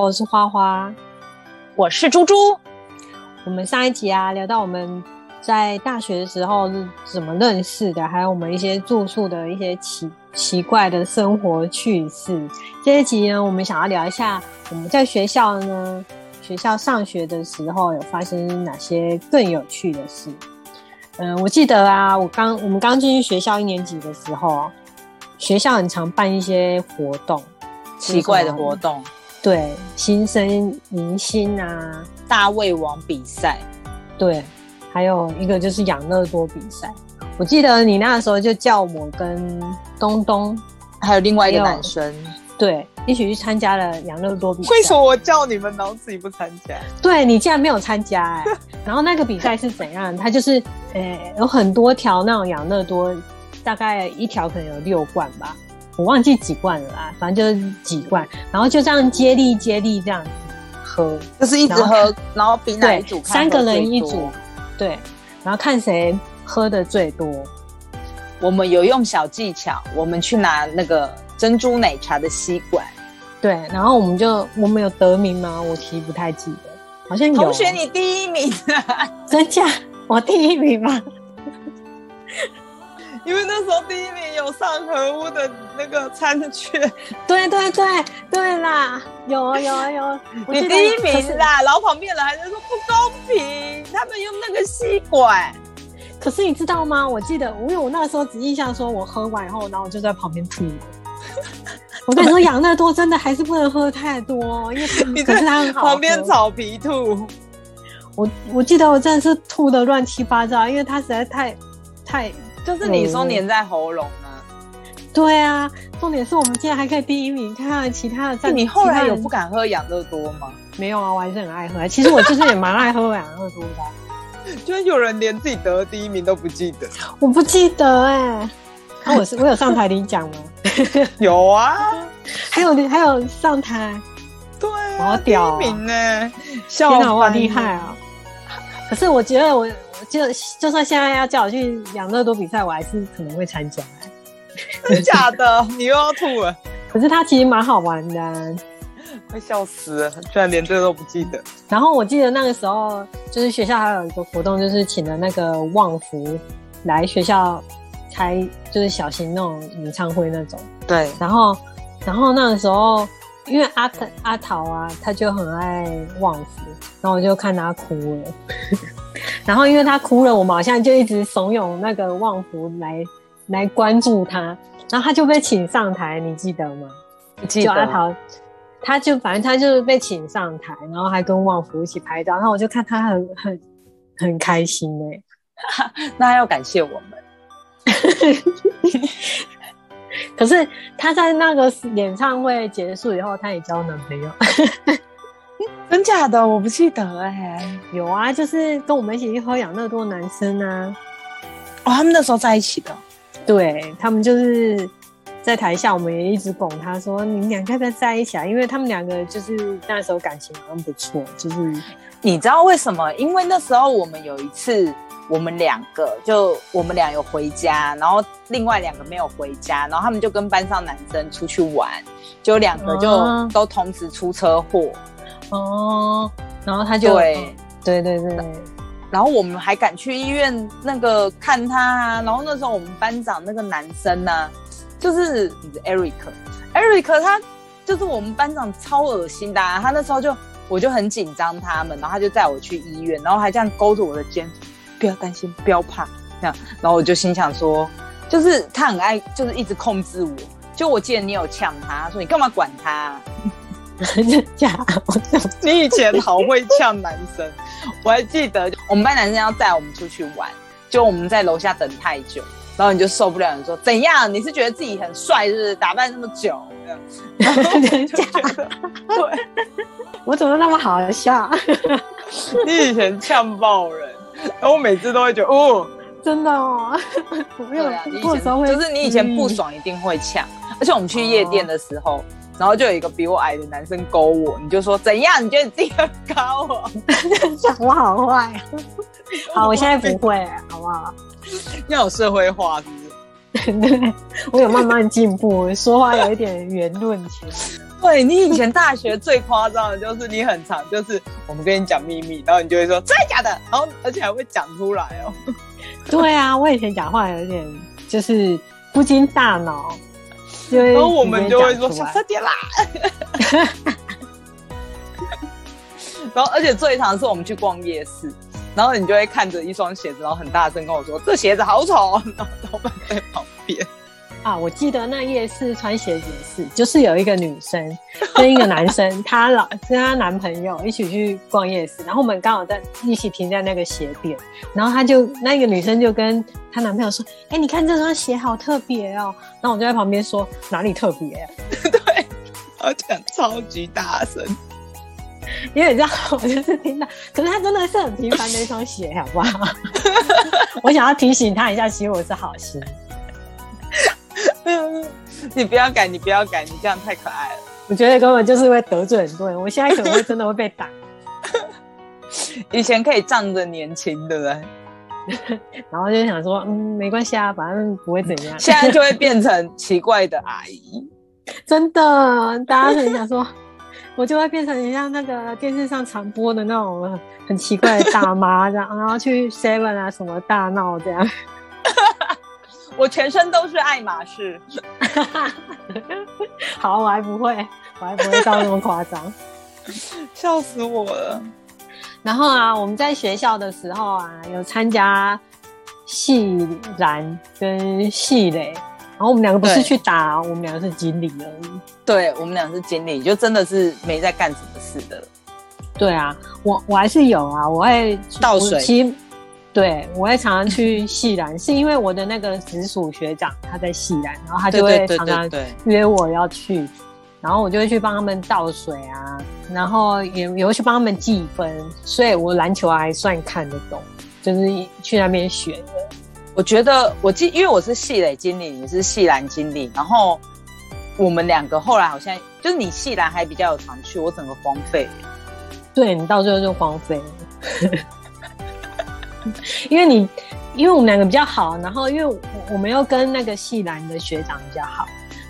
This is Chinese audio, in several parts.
我是花花，我是猪猪。我们上一集啊聊到我们在大学的时候是怎么认识的，还有我们一些住宿的一些奇奇怪的生活趣事。这一集呢，我们想要聊一下我们在学校呢，学校上学的时候有发生哪些更有趣的事。嗯，我记得啊，我刚我们刚进去学校一年级的时候，学校很常办一些活动，奇怪的活动，对，新生迎新啊，大胃王比赛，对，还有一个就是养乐多比赛。我记得你那时候就叫我跟东东，还有另外一个男生，对，一起去参加了养乐多比赛。为什么我叫你们，然后自己不参加？对你竟然没有参加哎！然后那个比赛是怎样？它就是呃有很多条那种养乐多，大概一条可能有六罐吧，我忘记几罐了啦，反正就是几罐，然后就这样接力接力这样子喝，就是一直喝，然后比哪一组三个人一组，对，然后看谁喝的最多。我们有用小技巧，我们去拿那个珍珠奶茶的吸管，对，然后我们就我们有得名吗？我其实不太记得。好像同学，你第一名，真假？我第一名吗？因为那时候第一名有上河屋的那个餐券。对对对对啦，有有有，你第一名啦！然后旁边人还在说不公平，他们用那个吸管。可是你知道吗？我记得，因为我那时候只印象说，我喝完以后，然后我就在旁边吐。我跟你说，养乐多真的还是不能喝太多，因为 可是它旁边草皮吐，我我记得我真的是吐的乱七八糟，因为它实在太太就是你说粘在喉咙啊。对啊，重点是我们竟然还可以第一名，看看其他的在。你后来有不敢喝养乐多吗？没有啊，我还是很爱喝。其实我就是也蛮爱喝养乐多的。居然有人连自己得第一名都不记得，我不记得哎。那我是我有上台领奖吗？有啊，还有还有上台，对，好屌，第一名呢，天哪，我好厉害啊！可是我觉得我，就就算现在要叫我去养乐多比赛，我还是可能会参加。真假的？你又要吐了？可是它其实蛮好玩的，快笑死了！居然连这个都不记得。然后我记得那个时候，就是学校还有一个活动，就是请了那个旺福来学校。开就是小型那种演唱会那种，对。然后，然后那个时候，因为阿阿桃啊，他就很爱旺福，然后我就看他哭了。然后因为他哭了，我们好像就一直怂恿那个旺福来来关注他，然后他就被请上台，你记得吗？记得。阿桃，他就反正他就是被请上台，然后还跟旺福一起拍照，然后我就看他很很很开心哎，那要感谢我们。可是他在那个演唱会结束以后，他也交男朋友，真假的？我不记得哎。有啊，就是跟我们一起去喝养乐多男生啊。哦，他们那时候在一起的。对他们就是在台下，我们也一直拱他说：“你们两个要不要在一起啊？”因为他们两个就是那时候感情好像不错。就是你知道为什么？因为那时候我们有一次。我们两个就我们俩有回家，然后另外两个没有回家，然后他们就跟班上男生出去玩，就两个就都同时出车祸。哦，然后他就对对对对，然后我们还赶去医院那个看他啊，然后那时候我们班长那个男生呢，就是 Eric，Eric 他就是我们班长超恶心的，啊他那时候就我就很紧张他们，然后他就带我去医院，然后还这样勾着我的肩。不要担心，不要怕，这样。然后我就心想说，就是他很爱，就是一直控制我。就我记得你有呛他，说你干嘛管他？假？你以前好会呛男生，我还记得我们班男生要带我们出去玩，就我们在楼下等太久，然后你就受不了，你说怎样？你是觉得自己很帅，是不是？打扮那么久，这样。假？对，我怎么那么好笑？你以前呛爆人。然后我每次都会觉得，哦，真的哦，对啊，你以前就是你以前不爽一定会呛，而且我们去夜店的时候，然后就有一个比我矮的男生勾我，你就说怎样？你觉得你自己很高哦？我好坏，好，我现在不会，好不好？要有社会化，是不是？对，我有慢慢进步，说话有一点圆润起来。对你以前大学最夸张的就是你很长，就是我们跟你讲秘密，然后你就会说真的假的，然后而且还会讲出来哦。对啊，我以前讲话有点就是不经大脑，然后我们就会说小声点啦。然后而且最常是我们去逛夜市，然后你就会看着一双鞋子，然后很大声跟我说这鞋子好丑，然后老板在旁边。啊，我记得那夜市穿鞋子是，就是有一个女生跟一个男生，她老跟她男朋友一起去逛夜市，然后我们刚好在一起停在那个鞋店，然后她就那个女生就跟她男朋友说：“哎，你看这双鞋好特别哦。”然后我就在旁边说：“哪里特别？” 对，而且超级大声，因为你知道，我就是听到，可是她真的是很平凡的一双鞋，好不好？我想要提醒她一下，其实我是好心。你不要改，你不要改，你这样太可爱了。我觉得根本就是会得罪很多人，我现在可能会真的会被打。以前可以仗着年轻，对不对？然后就想说，嗯，没关系啊，反正不会怎样。现在就会变成奇怪的阿姨，真的，大家很想说，我就会变成像那个电视上常播的那种很奇怪的大妈这样，然后去 Seven 啊什么大闹这样。我全身都是爱马仕，好，我还不会，我还不会到那么夸张，笑死我了。然后啊，我们在学校的时候啊，有参加系篮跟系垒，然后我们两个不是去打，我们两个是经理而已。对，我们两个是经理，就真的是没在干什么事的。对啊，我我还是有啊，我会倒水。对，我会常常去戏兰，是因为我的那个直属学长他在戏兰，然后他就会常常约我要去，然后我就会去帮他们倒水啊，然后也也会去帮他们计分，所以我篮球还算看得懂，就是去那边学的。我觉得我记，因为我是系垒经理，你是系篮经理，然后我们两个后来好像就是你系篮还比较有常去，我整个荒废。对你到最后就荒废了。因为你，因为我们两个比较好，然后因为我们又跟那个系篮的学长比较好，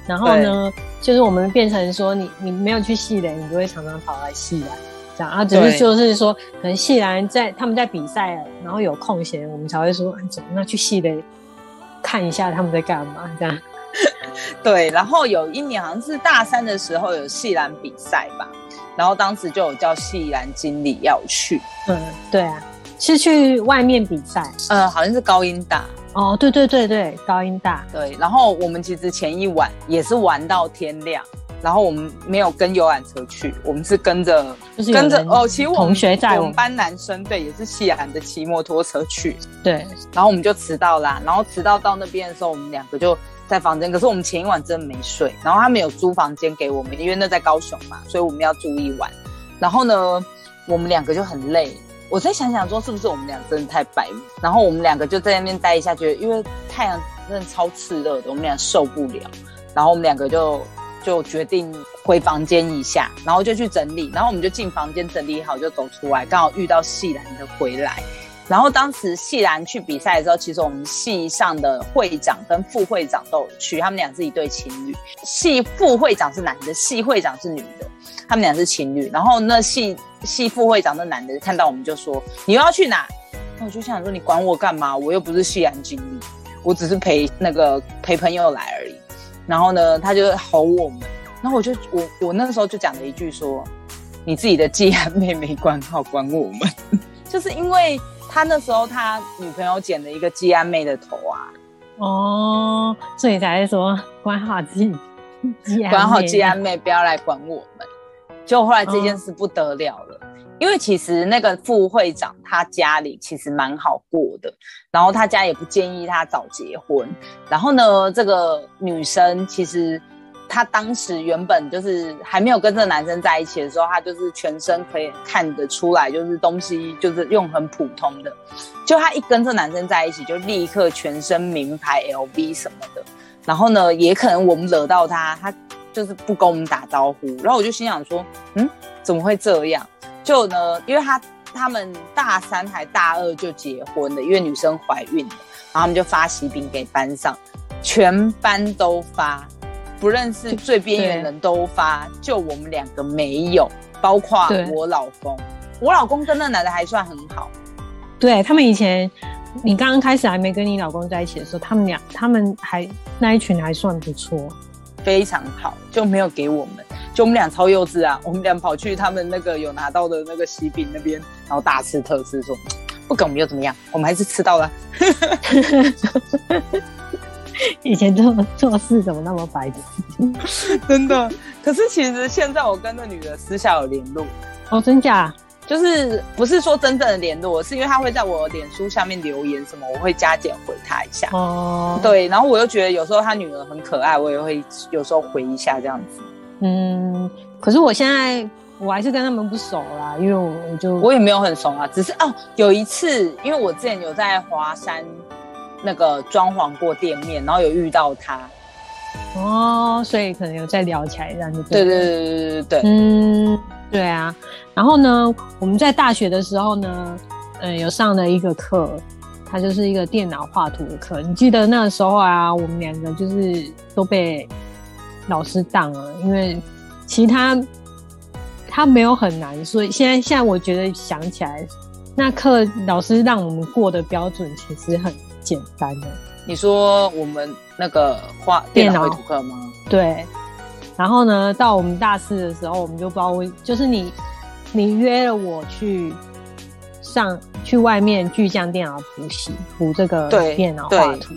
然后呢，就是我们变成说，你你没有去系篮，你就会常常跑来系篮，这样啊，只是就是说，可能系篮在他们在比赛，然后有空闲，我们才会说，怎么那去系篮看一下他们在干嘛，这样。对，然后有一年好像是大三的时候有系篮比赛吧，然后当时就有叫系篮经理要去，嗯，对啊。是去外面比赛，呃，好像是高音大哦，对对对对，高音大，对。然后我们其实前一晚也是玩到天亮，然后我们没有跟游览车去，我们是跟着跟着哦，其实同学在我们班男生对也是西韩的骑摩托车去，对。然后我们就迟到啦，然后迟到到那边的时候，我们两个就在房间，可是我们前一晚真的没睡，然后他们有租房间给我们，因为那在高雄嘛，所以我们要住一晚。然后呢，我们两个就很累。我在想想说，是不是我们俩真的太白？然后我们两个就在那边待一下，觉得因为太阳真的超炽热的，我们俩受不了。然后我们两个就就决定回房间一下，然后就去整理。然后我们就进房间整理好，就走出来，刚好遇到细兰的回来。然后当时细兰去比赛的时候，其实我们系上的会长跟副会长都有去，他们俩是一对情侣。系副会长是男的，系会长是女的。他们俩是情侣，然后那系系副会长那男的看到我们就说：“你又要去哪？”那我就想说：“你管我干嘛？我又不是系安经理，我只是陪那个陪朋友来而已。”然后呢，他就吼我们，然后我就我我那个时候就讲了一句说：“你自己的季安妹妹管好，管我们。”就是因为他那时候他女朋友剪了一个季安妹的头啊，哦，所以才说管好自己，管好季安妹，不要来管我们。就后来这件事不得了了，因为其实那个副会长他家里其实蛮好过的，然后他家也不建议他早结婚。然后呢，这个女生其实她当时原本就是还没有跟这个男生在一起的时候，她就是全身可以看得出来，就是东西就是用很普通的。就她一跟这男生在一起，就立刻全身名牌 LV 什么的。然后呢，也可能我们惹到他，他。就是不跟我们打招呼，然后我就心想说，嗯，怎么会这样？就呢，因为他他们大三还大二就结婚了，因为女生怀孕了，然后他们就发喜饼给班上，全班都发，不认识最边缘人都发，就我们两个没有，包括我老公。我老公跟那男的还算很好。对他们以前，你刚刚开始还没跟你老公在一起的时候，他们俩他们还那一群还算不错，非常好，就没有给我们，就我们俩超幼稚啊！我们俩跑去他们那个有拿到的那个喜饼那边，然后大吃特吃，说不给我们又怎么样？我们还是吃到了。以前做做事怎么那么白痴？真的。可是其实现在我跟那女的私下有联络哦，真假？就是不是说真正的联络，是因为她会在我脸书下面留言什么，我会加减回她一下。哦，对，然后我又觉得有时候他女儿很可爱，我也会有时候回一下这样子。嗯，可是我现在我还是跟他们不熟啦，因为我我就我也没有很熟啊，只是哦有一次，因为我之前有在华山那个装潢过店面，然后有遇到他。哦，所以可能有再聊起来这样子。对对对对对对对，嗯，对啊。然后呢，我们在大学的时候呢，嗯，有上了一个课，它就是一个电脑画图的课。你记得那个时候啊，我们两个就是都被老师当了，因为其他他没有很难，所以现在现在我觉得想起来，那课老师让我们过的标准其实很简单的。你说我们那个画电脑绘图课吗？对。然后呢，到我们大四的时候，我们就不知道为，就是你。你约了我去上去外面巨匠电脑补习补这个电脑画图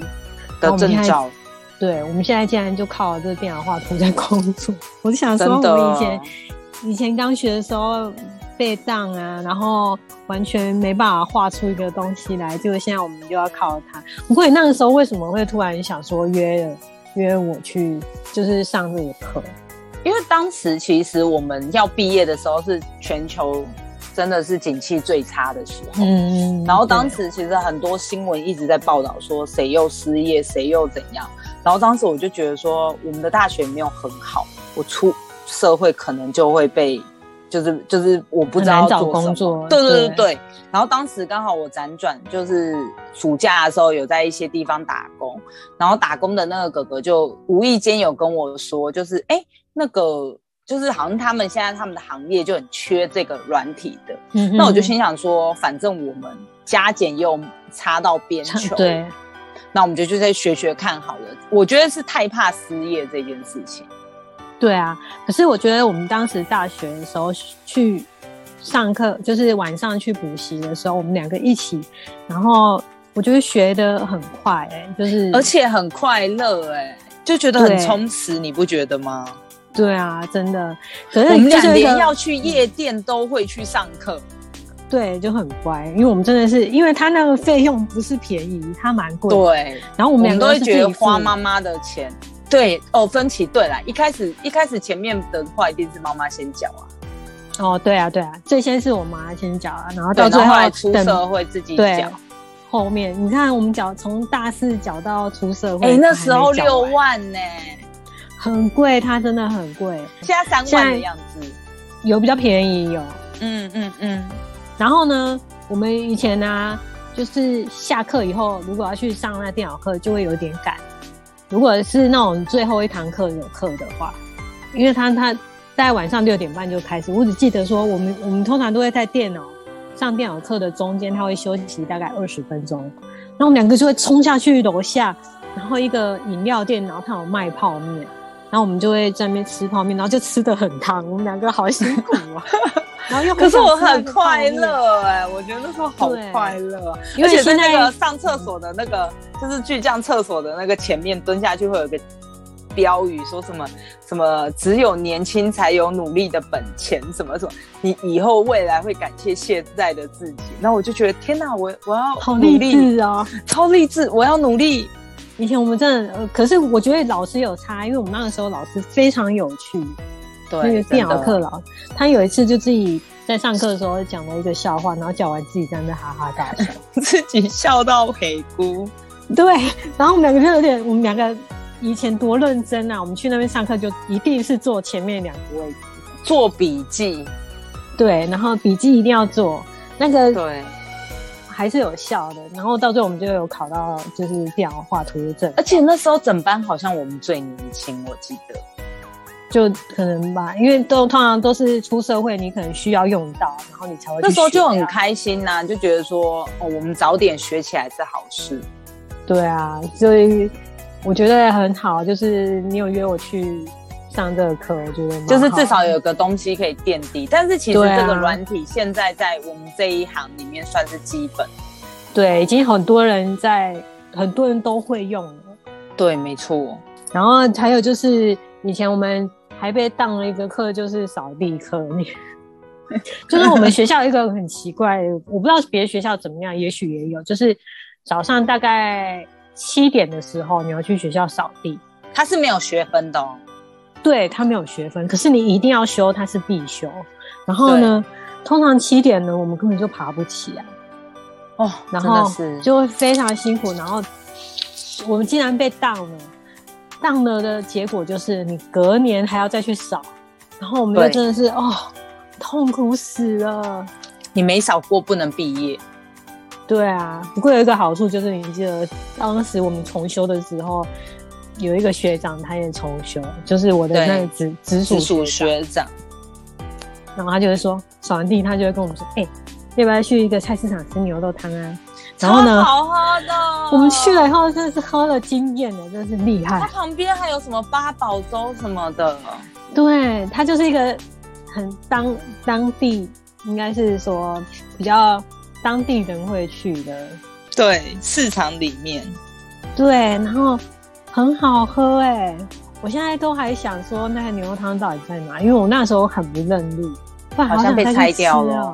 的证照，对，我们现在竟然就靠这个电脑画图在工作。我就想说，我们以前以前刚学的时候被当啊，然后完全没办法画出一个东西来，结果现在我们就要靠它。不过你那个时候为什么会突然想说约约我去，就是上这个课？因为当时其实我们要毕业的时候是全球真的是景气最差的时候，嗯，然后当时其实很多新闻一直在报道说谁又失业，谁又怎样，然后当时我就觉得说我们的大学没有很好，我出社会可能就会被，就是就是我不知道找工作，对对对对，然后当时刚好我辗转就是暑假的时候有在一些地方打工，然后打工的那个哥哥就无意间有跟我说，就是哎。那个就是好像他们现在他们的行业就很缺这个软体的，那我就心想说，反正我们加减又差到边球，对，那我们就就再学学看好了。我觉得是太怕失业这件事情。对啊，可是我觉得我们当时大学的时候去上课，就是晚上去补习的时候，我们两个一起，然后我觉得学的很快，哎，就是而且很快乐，哎，就觉得很充实，你不觉得吗？对啊，真的。可是我们两连要去夜店都会去上课，对，就很乖。因为我们真的是，因为他那个费用不是便宜，他蛮贵。对。然后我们两个都会觉得花妈妈的钱。对哦，分歧对啦。一开始一开始前面的话一定是妈妈先缴啊。哦，对啊，对啊，最先是我妈先缴啊，然后到最后出社会自己缴。后面你看我们缴从大四缴到出社会，哎，那时候六万呢。很贵，它真的很贵。现在三万的样子，有比较便宜有。嗯嗯嗯。然后呢，我们以前呢，就是下课以后，如果要去上那电脑课，就会有点赶。如果是那种最后一堂课有课的话，因为他他大概晚上六点半就开始。我只记得说，我们我们通常都会在电脑上电脑课的中间，他会休息大概二十分钟，然后我们两个就会冲下去楼下，然后一个饮料店，然后他有卖泡面。然后我们就会在那边吃泡面，然后就吃的很烫，我们两个好辛苦啊。然后又可是我很快乐哎，我觉得那时候好快乐，而且在那个上厕所的那个，就是巨匠厕所的那个前面蹲下去会有个标语，说什么什么只有年轻才有努力的本钱，什么什么，你以后未来会感谢现在的自己。然后我就觉得天哪，我我要好励志啊，超励志，我要努力。以前我们真的，呃可是我觉得老师有差，因为我们那个时候老师非常有趣。对，那个电脑课老，他有一次就自己在上课的时候讲了一个笑话，然后讲完自己在那哈哈大笑，自己笑到黑姑。对，然后我们两个就有点，我们两个以前多认真啊！我们去那边上课就一定是坐前面两个位置，做笔记。对，然后笔记一定要做那个。对。还是有效的。然后到最后我们就有考到就是电脑画图的证，而且那时候整班好像我们最年轻，我记得。就可能吧，因为都通常都是出社会，你可能需要用到，然后你才会。那时候就很开心呐，就觉得说哦，我们早点学起来是好事。对啊，所以我觉得很好，就是你有约我去上这个课，我觉得就是至少有个东西可以垫底。但是其实这个软体现在在我们这一行里面算是基本。对，已经很多人在，很多人都会用了。对，没错。然后还有就是以前我们。还被当了一个课，就是扫地课。就是我们学校一个很奇怪，我不知道别的学校怎么样，也许也有。就是早上大概七点的时候，你要去学校扫地。它是没有学分的哦。对，他没有学分，可是你一定要修，它是必修。然后呢，通常七点呢，我们根本就爬不起来。哦，然后就会非常辛苦。然后我们竟然被当了。当了的结果就是你隔年还要再去扫，然后我们就真的是哦，痛苦死了。你没扫过不能毕业。对啊，不过有一个好处就是你记得当时我们重修的时候，有一个学长他也重修，就是我的那个直直属学长。然后他就会说扫完地，他就会跟我们说：“哎，要不要去一个菜市场吃牛肉汤啊？”然后呢？好喝的。我们去了以后，真的是喝了惊艳的，真的是厉害。它旁边还有什么八宝粥什么的。对，它就是一个很当当地，应该是说比较当地人会去的。对，市场里面。对，然后很好喝哎！我现在都还想说，那个牛肉汤到底在哪？因为我那时候很不认路，好像被拆掉了，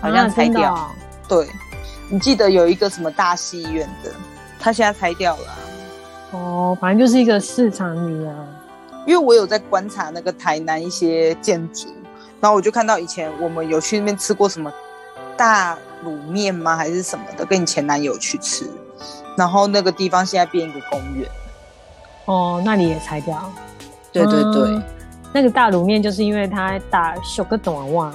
好像拆掉。对。你记得有一个什么大戏院的，他现在拆掉了。哦，反正就是一个市场里啊。因为我有在观察那个台南一些建筑，然后我就看到以前我们有去那边吃过什么大卤面吗？还是什么的？跟你前男友去吃，然后那个地方现在变一个公园。哦，那你也拆掉？对对对。那个大卤面就是因为它大小个短袜，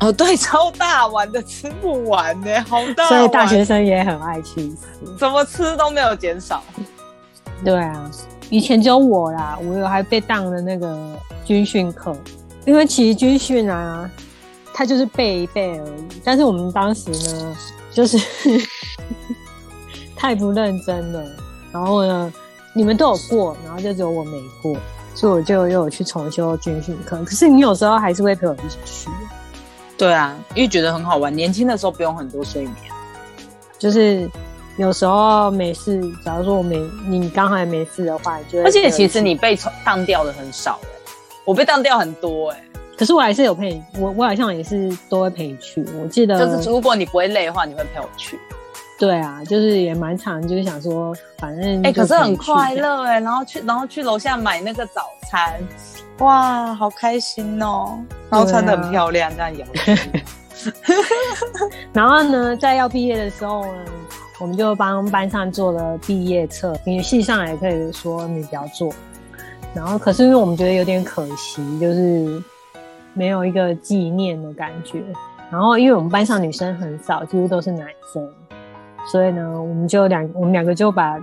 哦对，超大碗的吃不完呢，好大，所以大学生也很爱去吃，怎么吃都没有减少。对啊，以前只有我啦，我有还被当了那个军训课，因为其实军训啊，它就是背一背而已，但是我们当时呢，就是 太不认真了，然后呢，你们都有过，然后就只有我没过。所以我就又有去重修军训课，可是你有时候还是会陪我一起去。对啊，因为觉得很好玩。年轻的时候不用很多睡眠，就是有时候没事，假如说我没你刚好也没事的话，就而且其实你被当掉的很少哎，我被当掉很多哎。可是我还是有陪你我，我好像也是都会陪你去。我记得就是如果你不会累的话，你会陪我去。对啊，就是也蛮长，就是想说，反正哎，可是很快乐哎，然后去，然后去楼下买那个早餐，哇，好开心哦，然后穿的很漂亮，这样摇。然后呢，在要毕业的时候呢，我们就帮班上做了毕业册，你系上也可以说你不要做。然后，可是因为我们觉得有点可惜，就是没有一个纪念的感觉。然后，因为我们班上女生很少，几乎都是男生。所以呢，我们就两我们两个就把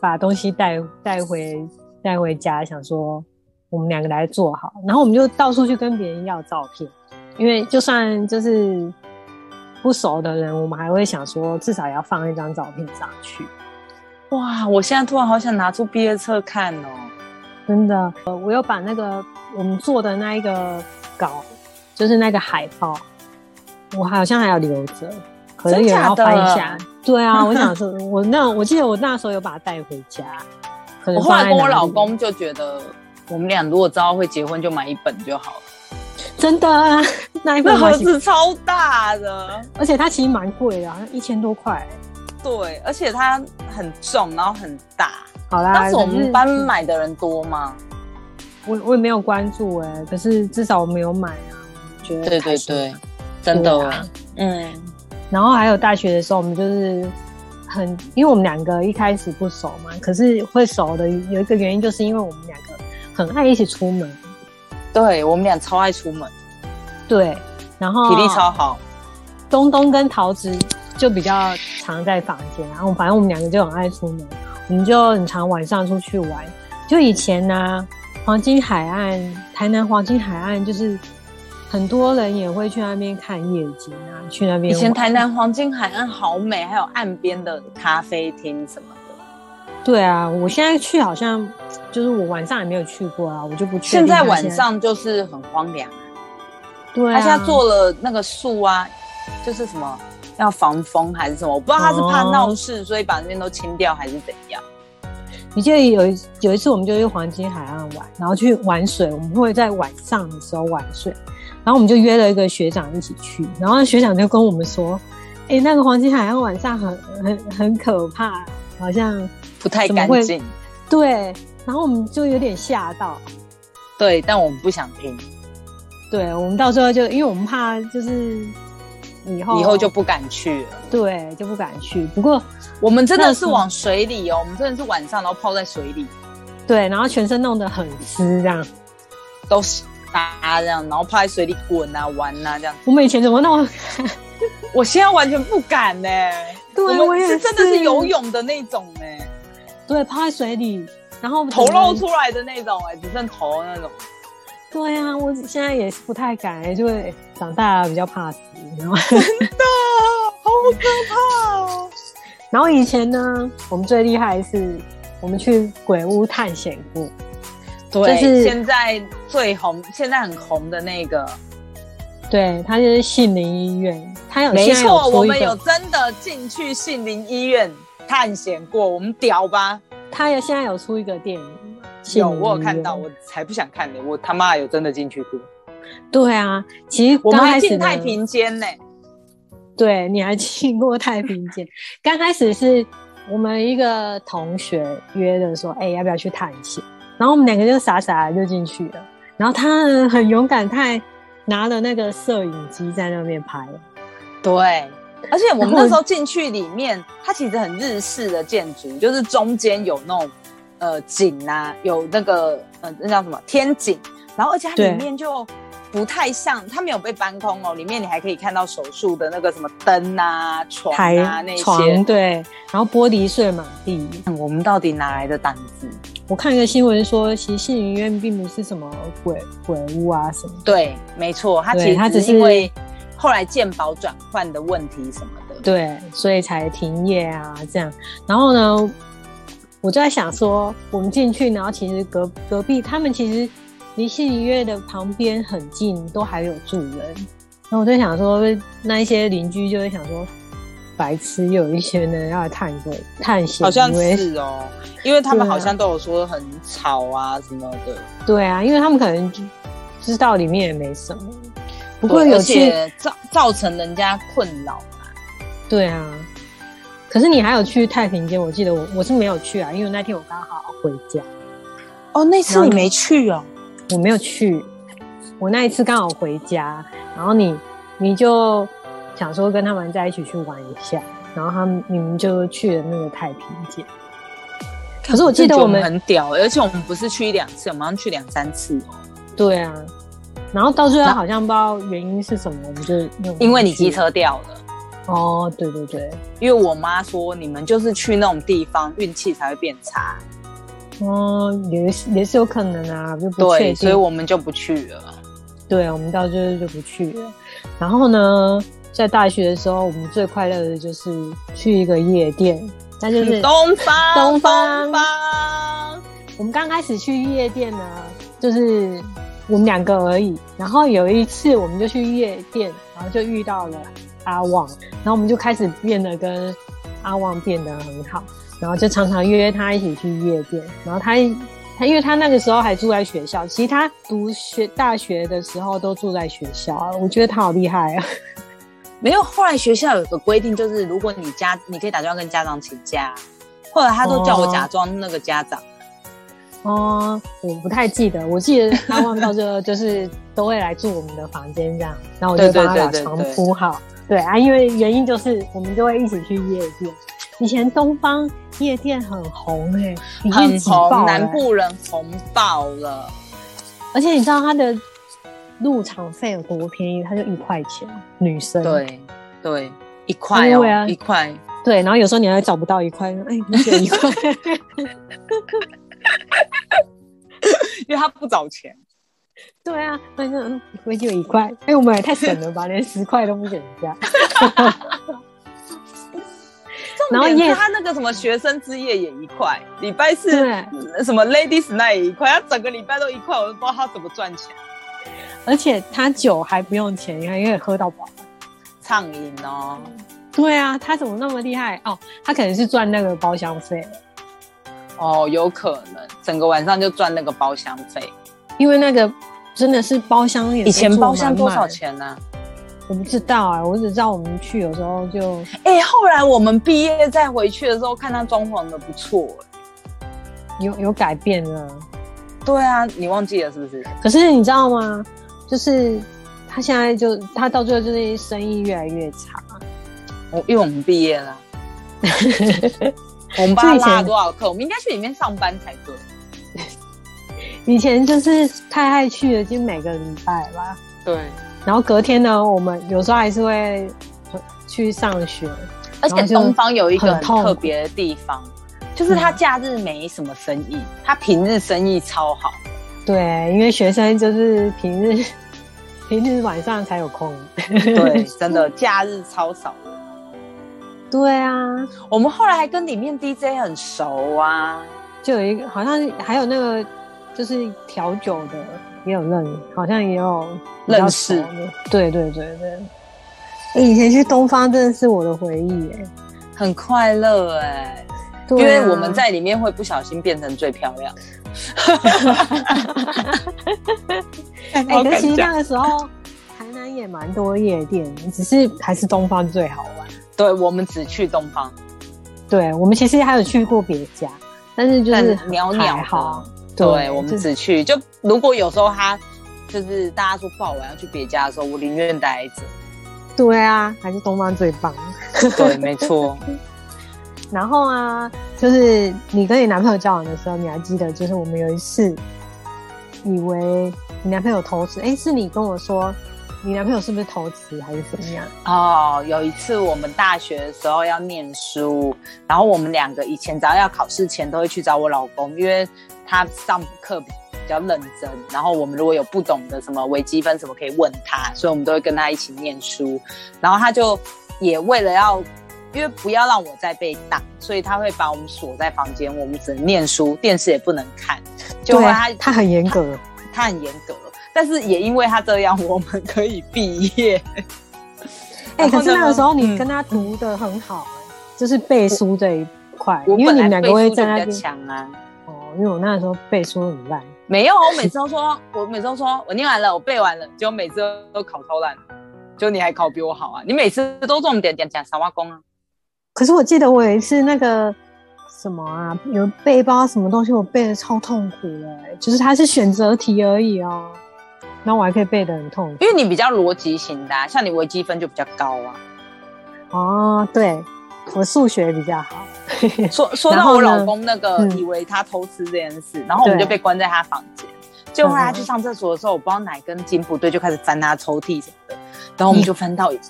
把东西带带回带回家，想说我们两个来做好，然后我们就到处去跟别人要照片，因为就算就是不熟的人，我们还会想说至少要放一张照片上去。哇，我现在突然好想拿出毕业册看哦，真的，呃，我又把那个我们做的那一个稿，就是那个海报，我好像还要留着。可能也要翻一下，对啊，我想说，我那我记得我那时候有把它带回家。我后来跟我老公就觉得，我们俩如果知道会结婚，就买一本就好了。真的，那一本盒子超大的，而且它其实蛮贵的，好像一千多块。对，而且它很重，然后很大。好啦，当时我们班买的人多吗？我我也没有关注哎，可是至少我们有买啊，觉得对对对，真的，嗯。然后还有大学的时候，我们就是很，因为我们两个一开始不熟嘛，可是会熟的有一个原因，就是因为我们两个很爱一起出门。对，我们俩超爱出门。对，然后体力超好。东东跟桃子就比较常在房间，然后反正我们两个就很爱出门，我们就很常晚上出去玩。就以前呢，黄金海岸，台南黄金海岸就是很多人也会去那边看夜景啊，去那边。以前台南黄金海岸好美，还有岸边的咖啡厅什么的。对啊，我现在去好像就是我晚上也没有去过啊，我就不去。现在晚上就是很荒凉。对，他现在做了那个树啊，就是什么要防风还是什么，我不知道他是怕闹事，所以把那边都清掉还是怎样。你记得有一有一次，我们就去黄金海岸玩，然后去玩水，我们会在晚上的时候玩水，然后我们就约了一个学长一起去，然后学长就跟我们说：“哎，那个黄金海岸晚上很很很可怕，好像不太干净。”对，然后我们就有点吓到。对，但我们不想听。对，我们到时候就因为我们怕就是以后以后就不敢去了。对，就不敢去。不过我们真的是往水里哦，我们真的是晚上然后泡在水里。对，然后全身弄得很湿，这样都是啊这样，然后泡在水里滚啊玩啊这样。我们以前怎么那么？我现在完全不敢呢。对，我也是真的是游泳的那种呢。对，泡在水里，然后头露出来的那种哎，只剩头那种。对呀，我现在也是不太敢，就会长大比较怕死，真的 好可怕哦。然后以前呢，我们最厉害是，我们去鬼屋探险过。对，是现在最红、现在很红的那个。对，他就是杏林医院，他有没错，我们有真的进去杏林医院探险过，我们屌吧？他有现在有出一个电影。有，我有看到，我才不想看呢。我他妈有真的进去过。对啊，其实我们还进太平间呢。对，你还进过太平间。刚开始是我们一个同学约的，说：“哎，要不要去探险？”然后我们两个就傻傻的就进去了。然后他很勇敢，他还拿了那个摄影机在那边拍。对，而且我们那时候进去里面，它其实很日式的建筑，就是中间有那种。呃，景啊，有那个呃，那叫什么天井，然后而且它里面就不太像，它没有被搬空哦，里面你还可以看到手术的那个什么灯啊、床啊那些，对，然后玻璃碎满地。我们到底哪来的胆子？我看一个新闻说，其实信医院并不是什么鬼鬼屋啊什么。对，没错，它其实它只是因为后来鉴宝转换的问题什么的，对，所以才停业啊这样。然后呢？我就在想说，我们进去，然后其实隔隔壁他们其实离信医院的旁边很近，都还有住人。然后我在想说，那一些邻居就会想说，白痴，有一些人要来探个探险，好像是哦，因为他们好像都有说很吵啊什么的。对啊，因为他们可能知道里面也没什么，不过有些造造成人家困扰嘛。对啊。可是你还有去太平间？我记得我我是没有去啊，因为那天我刚好回家。哦，那次你没去哦？我没有去，我那一次刚好回家，然后你你就想说跟他们在一起去玩一下，然后他们你们就去了那个太平间。可是我记得我们很屌，而且我们不是去一两次，我们好像去两三次。对啊，然后到最后好像不知道原因是什么，我们就因为你机车掉了。哦，对对对，因为我妈说你们就是去那种地方运气才会变差。哦，也是也是有可能啊，就不确定，所以我们就不去了。对，我们到最后就不去了。然后呢，在大学的时候，我们最快乐的就是去一个夜店，那就是 东方东方方。我们刚开始去夜店呢，就是我们两个而已。然后有一次，我们就去夜店，然后就遇到了。阿旺，然后我们就开始变得跟阿旺变得很好，然后就常常约他一起去夜店。然后他他因为他那个时候还住在学校，其实他读学大学的时候都住在学校。我觉得他好厉害啊！没有，后来学校有个规定，就是如果你家你可以打电话跟家长请假，后来他都叫我假装那个家长。哦，我不太记得，我记得阿旺到最后就是都会来住我们的房间这样，然后我就帮他把床铺好。对啊，因为原因就是我们就会一起去夜店。以前东方夜店很红哎，很红，南部人红爆了。而且你知道它的入场费有多便宜？它就一块钱，女生。对对，一块哦，啊一块。对，然后有时候你还找不到一块，哎，你选一块，因为他不找钱。对啊，反正回去有一块，哎，我们也太省了吧，连十块都不给人家。然后夜重点是他那个什么学生之夜也一块，礼拜四，什么 Ladies Night 也一块，他整个礼拜都一块，我都不知道他怎么赚钱。而且他酒还不用钱，你看可以喝到饱。畅饮哦，对啊，他怎么那么厉害？哦，他可能是赚那个包厢费，哦，有可能整个晚上就赚那个包厢费。因为那个真的是包厢也以前包厢多少？钱呢、我不知道啊，我只知道我们去有时候就哎、后来我们毕业再回去的时候，看他装潢的不错。有有改变了。对啊，你忘记了是不是？可是你知道吗？就是他现在就他到最后就是生意越来越差。我因为我们毕业了，我们帮他拉了多少课？我们应该去里面上班才对。以前就是太爱去了，就每个礼拜吧。对，然后隔天呢，我们有时候还是会去上学。而且东方有一个很特别的地方，就是他假日没什么生意，他平日生意超好。对，因为学生就是平日 平日晚上才有空。对，真的假日超少的。对啊，我们后来还跟里面 DJ 很熟啊。就有一个好像还有那个就是调酒的也有认，好像也有认识。对对对对。欸以前去东方真的是我的回忆哎、很快乐哎、因为我们在里面会不小心变成最漂亮。哎、可是其实那个时候台南也蛮多夜店，只是还是东方最好玩。对，我们只去东方，对我们其实还有去过别家，但是就是但袅袅还好。对，我们只去。就如果有时候他就是大家说不好玩要去别家的时候，我宁愿待着。对啊，还是东方最棒。对，没错。然后啊，就是你跟你男朋友交往的时候，你还记得，就是我们有一次以为你男朋友偷吃，哎，是你跟我说你男朋友是不是偷吃还是怎么样？哦，有一次我们大学的时候要念书，然后我们两个以前只要要考试前都会去找我老公，因为他上课比较认真，然后我们如果有不懂的什么微积分什么可以问他，所以我们都会跟他一起念书。然后他就也为了要，因为不要让我再被打，所以他会把我们锁在房间，我们只能念书，电视也不能看。就后来对啊，他很严格。他很严格，但是也因为他这样，我们可以毕业。哎、可是那个时候你跟他读的很好、就是背书这一块，因为你们两个会在那边强啊。哦，因为我那个时候背书很烂。没有，我每次都说，我每次都说我念完了，我背完了，结果每次都考超烂，就你还考比我好啊！你每次都重点点讲三挖工啊，可是我记得我有一次那个什么啊，有背包什么东西，我背的超痛苦的、欸就是它是选择题而已哦，然后我还可以背的很痛苦。因为你比较逻辑型的、啊，像你微积分就比较高啊。哦，对，我数学比较好。说说到我老公那个嗯。以为他偷吃这件事，然后我们就被关在他房间。结果后来他嗯。去上厕所的时候，我不知道哪根筋不对，就开始翻他抽屉什么的，然后我们就翻到一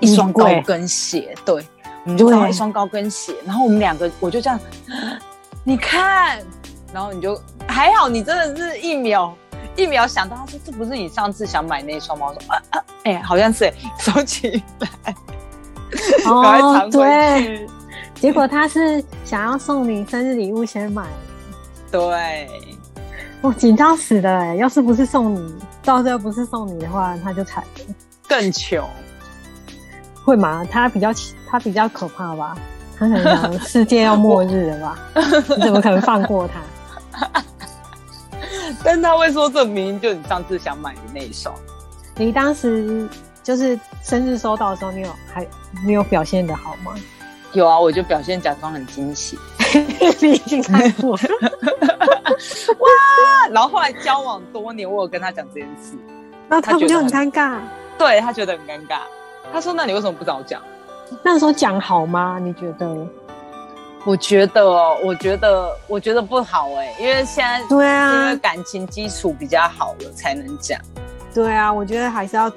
一双高跟鞋，对，我们就翻到一双高跟鞋，然后我们两个我就这样，你看，然后你就还好，你真的是一秒一秒想到，他说这不是你上次想买那双吗？我说啊啊，哎、好像是、欸，收起来，赶快哦藏，回对，去。结果他是想要送你生日礼物先买，对，我紧张死了哎、要是不是送你，到时候不是送你的话，他就惨了。更穷。会吗？他比较他比较可怕吧？他可能想世界要末日了吧？你怎么可能放过他？但他会说这明明就你上次想买的那一双。你当时就是生日收到的时候，你有还你有表现的好吗？有啊，我就表现假装很惊喜你已经看过了，啊。然后后来交往多年，我有跟他讲这件事，那他不就很尴尬？对他觉得很尴尬。他说：“那你为什么不早讲那时候讲好吗？你觉得？？”我觉得哦，我觉得，我觉得不好哎、因为现在对啊因为啊，感情基础比较好了才能讲。对啊，我觉得还是要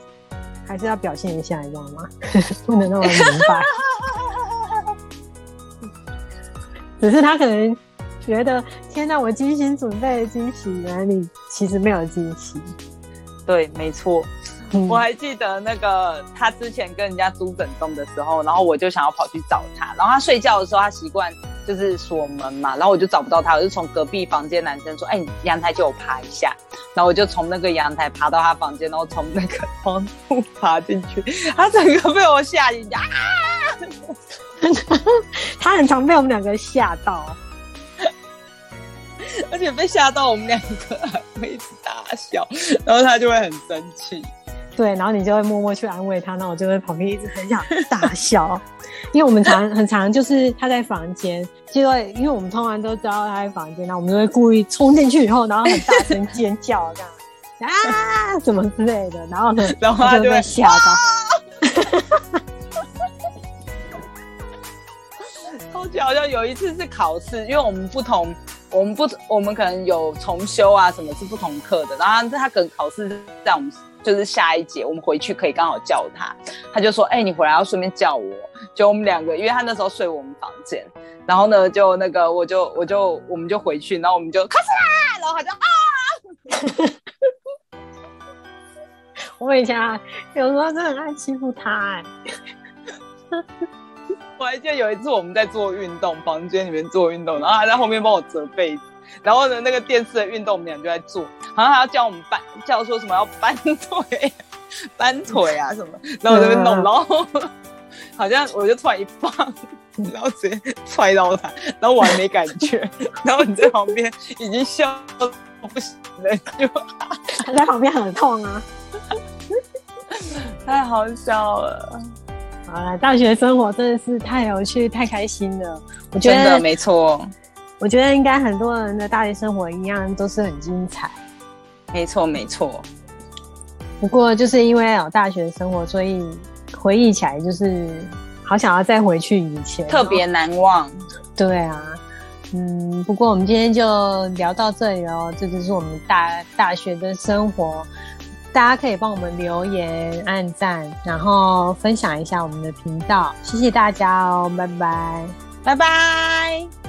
还是要表现一下，你知道吗？不能那么明白。只是他可能觉得，天哪，我精心准备的惊喜，原来你其实没有惊喜。对，没错。嗯我还记得那个他之前跟人家租整栋的时候，然后我就想要跑去找他，然后他睡觉的时候，他习惯就是锁门嘛，然后我就找不到他，我就从隔壁房间男生说：“哎、你阳台借我爬一下。”然后我就从那个阳台爬到他房间，然后从那个窗户爬进去，他整个被我吓一跳。他很常被我们两个吓到。而且被吓到，我们两个还会一直大笑，然后他就会很生气。对，然后你就会默默去安慰他，那我就会旁边一直很想大笑，因为我们常很常就是他在房间，就会因为我们通常都知道他在房间，然后我们就会故意冲进去以后，然后很大声尖叫这样啊什么之类的，然后呢，然后他就被吓到。超级好像有一次是考试，因为我们不同，我们不，我们可能有重修啊，什么是不同课的。然后他可能考试是在我们就是下一节，我们回去可以刚好叫他，他就说：“哎、你回来要顺便叫我。”就我们两个，因为他那时候睡我们房间，然后呢，就那个我就我就我们就回去，然后我们就开始啦，然后他就啊，我以前啊，有时候真的很爱欺负他、哎，我还记得有一次我们在做运动，房间里面做运动，然后他在后面帮我折被子，然后呢那个电视的运动我们俩就在做，好像还要叫我们搬，叫说什么要搬腿、搬腿啊什么，然后我在那边弄，嗯然后好像我就突然一放，然后直接踹到他，然后我还没感觉，然后你在旁边已经笑到不行了，就他在旁边很痛啊。太好笑了，好了，大学生活真的是太有趣、太开心了。我觉得，没错，我觉得应该很多人的大学生活一样，都是很精彩。没错，没错。不过就是因为有大学生活，所以回忆起来就是好想要再回去以前，特别难忘。对啊。嗯，不过我们今天就聊到这里哦，这就是我们大大学的生活。大家可以帮我们留言、按赞，然后分享一下我们的频道，谢谢大家哦，拜拜。拜拜。